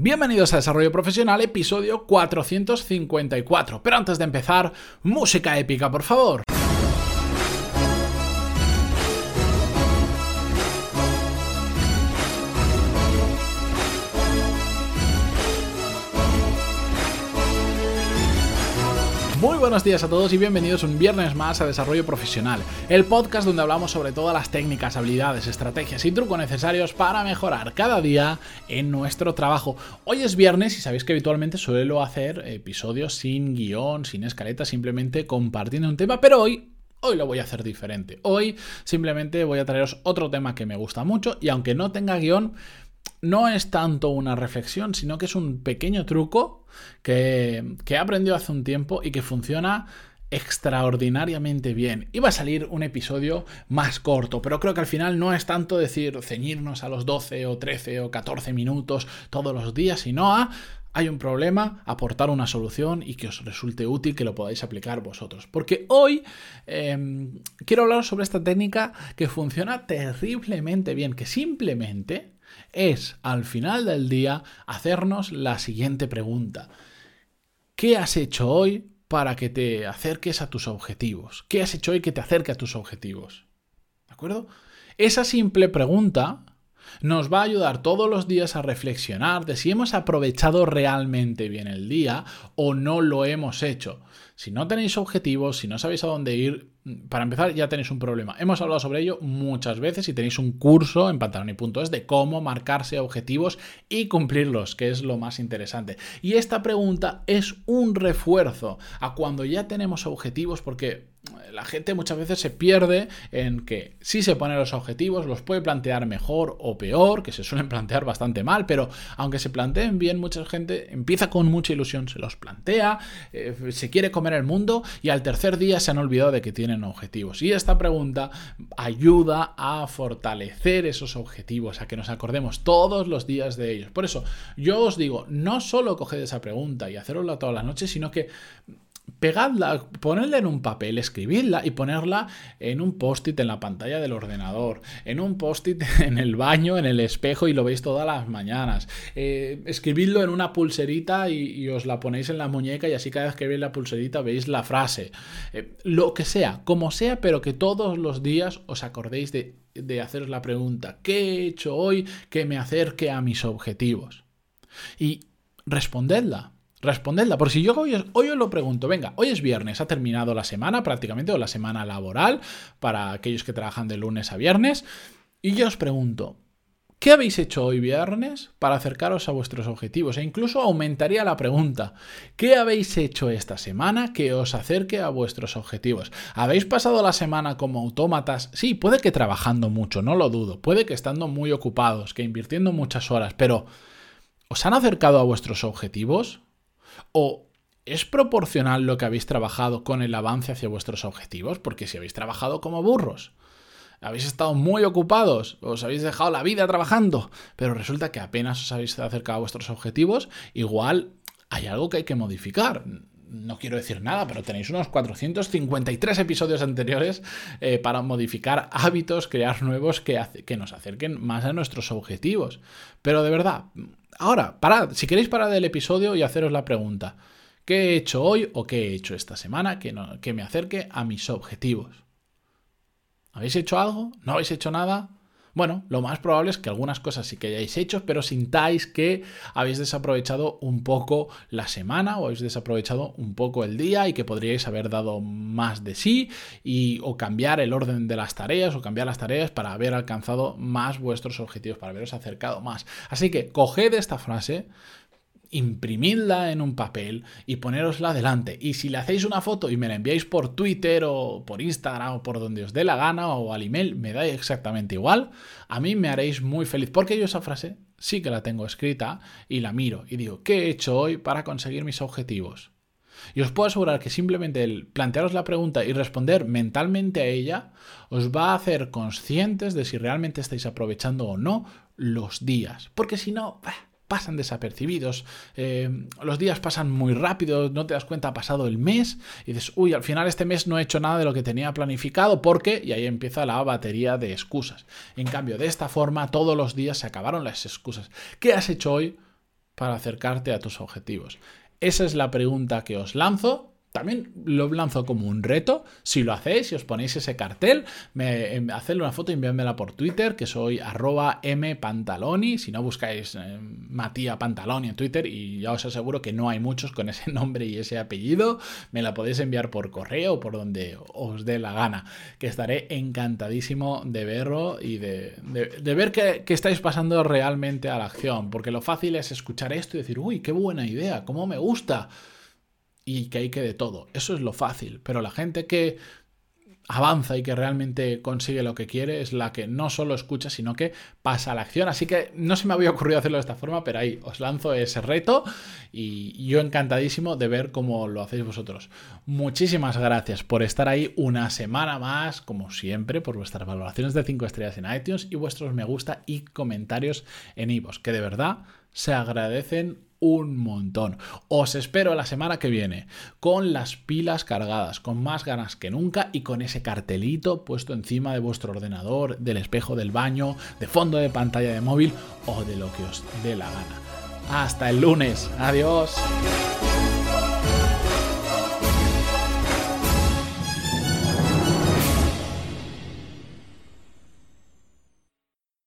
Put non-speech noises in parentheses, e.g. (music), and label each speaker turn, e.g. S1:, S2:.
S1: Bienvenidos a Desarrollo Profesional, episodio 454. Pero antes de empezar, música épica, por favor. Buenos días a todos y bienvenidos un viernes más a Desarrollo Profesional, el podcast donde hablamos sobre todas las técnicas, habilidades, estrategias y trucos necesarios para mejorar cada día en nuestro trabajo. Hoy es viernes y sabéis que habitualmente suelo hacer episodios sin guion, sin escaleta, simplemente compartiendo un tema, pero hoy Hoy lo voy a hacer diferente. Hoy simplemente voy a traeros otro tema que me gusta mucho y aunque no tenga guion, no es tanto una reflexión, sino que es un pequeño truco que, he aprendido hace un tiempo y que funciona extraordinariamente bien. Iba a salir un episodio más corto, pero creo que al final no es tanto decir ceñirnos a los 12 o 13 o 14 minutos todos los días, sino a hay un problema, aportar una solución y que os resulte útil que lo podáis aplicar vosotros. Porque hoy em, quiero hablar sobre esta técnica que funciona terriblemente bien, que simplemente es al final del día hacernos la siguiente pregunta. ¿Qué has hecho hoy para que te acerques a tus objetivos? ¿Qué has hecho hoy que te acerque a tus objetivos? ¿De acuerdo? Esa simple pregunta nos va a ayudar todos los días a reflexionar de si hemos aprovechado realmente bien el día o no lo hemos hecho. Si no tenéis objetivos, si no sabéis a dónde ir, para empezar ya tenéis un problema. Hemos hablado sobre ello muchas veces y tenéis un curso en pantaloni.es de cómo marcarse objetivos y cumplirlos, que es lo más interesante. Y esta pregunta es un refuerzo a cuando ya tenemos objetivos porque la gente muchas veces se pierde en que si se pone los objetivos, los puede plantear mejor o peor, que se suelen (laughs) plantear bastante mal, pero aunque se planteen bien, mucha gente empieza con mucha ilusión, se los plantea, eh, se quiere comer el mundo y al tercer día se han olvidado de que tienen objetivos. Y esta pregunta ayuda a fortalecer esos objetivos, a que nos acordemos todos los días de ellos. Por eso yo os digo, no solo coged esa pregunta y hacerosla todas las noches, sino que pegadla, ponedla en un papel, escribidla y ponerla en un post-it en la pantalla del ordenador, en un post-it (laughs) en el baño, en el espejo y lo veis todas las mañanas. Eh, escribidlo en una pulserita y, os la ponéis en la muñeca y así cada vez que veis la pulserita veis la frase. Eh, lo que sea, como sea, pero que todos los días os acordéis de, de haceros la pregunta, ¿qué he hecho hoy que me acerque a mis objetivos? Y respondedla Respondedla, por si yo hoy, hoy, os lo pregunto, venga, hoy es viernes, ha terminado la semana prácticamente, o la semana laboral, para aquellos que trabajan de lunes a viernes, y yo os pregunto, ¿qué habéis hecho hoy viernes para acercaros a vuestros objetivos? E incluso aumentaría la pregunta, ¿qué habéis hecho esta semana que os acerque a vuestros objetivos? ¿Habéis pasado la semana como autómatas? Sí, puede que trabajando mucho, no lo dudo, puede que estando muy ocupados, que invirtiendo muchas horas, pero ¿os han acercado a vuestros objetivos? ¿O es proporcional lo que habéis trabajado con el avance hacia vuestros objetivos? Porque si habéis trabajado como burros, habéis estado muy ocupados, os habéis dejado la vida trabajando, pero resulta que apenas os habéis acercado a vuestros objetivos, igual hay algo que hay que modificar. No quiero decir nada, pero tenéis unos 453 episodios anteriores eh, para modificar hábitos, crear nuevos que, que nos acerquen más a nuestros objetivos. Pero de verdad, Ahora, parad, si queréis parar el episodio y haceros la pregunta, ¿qué he hecho hoy o qué he hecho esta semana que, que me acerque a mis objetivos? ¿Habéis hecho algo? ¿No habéis hecho nada? Bueno, lo más probable es que algunas cosas sí que hayáis hecho, pero sintáis que habéis desaprovechado un poco la semana o habéis desaprovechado un poco el día y que podríais haber dado más de sí y o cambiar el orden de las tareas o cambiar las tareas para haber alcanzado más vuestros objetivos, para haberos acercado más. Así que coged esta frase, imprimidla en un papel y ponerosla delante. Y si le hacéis una foto y me la enviáis por Twitter o por Instagram o por donde os dé la gana o al email, me da exactamente igual, a mí me haréis muy feliz. Porque yo esa frase sí que la tengo escrita y la miro y digo, ¿qué he hecho hoy para conseguir mis objetivos? Y os puedo asegurar que simplemente el plantearos la pregunta y responder mentalmente a ella os va a hacer conscientes de si realmente estáis aprovechando o no los días. Porque si no, pasan desapercibidos, eh, los días pasan muy rápido, no te das cuenta, ha pasado el mes y dices, uy, al final este mes no he hecho nada de lo que tenía planificado porque, y ahí empieza la batería de excusas. En cambio, de esta forma, todos los días se acabaron las excusas. ¿Qué has hecho hoy? para acercarte a tus objetivos? Esa es la pregunta que os lanzo también lo lanzo como un reto. Si lo hacéis, si os ponéis ese cartel, me, em, hacedle una foto y enviádmela por Twitter, que soy arroba mpantaloni. Si no, buscáis eh, Matías Pantaloni en Twitter y ya os aseguro que no hay muchos con ese (laughs) nombre y ese apellido. Me la podéis enviar por correo o por donde os dé la gana, que estaré encantadísimo de verlo y de, ver que estáis pasando realmente a la acción. Porque lo fácil es escuchar esto y decir, uy, qué buena idea, cómo me gusta y que hay que de todo. Eso es lo fácil, pero la gente que avanza y que realmente consigue lo que quiere es la que no solo escucha, sino que pasa a la acción. Así que no se me había ocurrido hacerlo de esta forma, pero ahí os lanzo ese reto y yo encantadísimo de ver cómo lo hacéis vosotros. Muchísimas gracias por estar ahí una semana más, como siempre, por vuestras valoraciones de 5 estrellas en iTunes y vuestros me gusta y comentarios en iVoox, que de verdad se agradecen un montón. Os espero la semana que viene con las pilas cargadas, con más ganas que nunca y con ese cartelito puesto encima de vuestro ordenador, del espejo del baño, de fondo de pantalla de móvil o de lo que os dé la gana. Hasta el lunes. Adiós.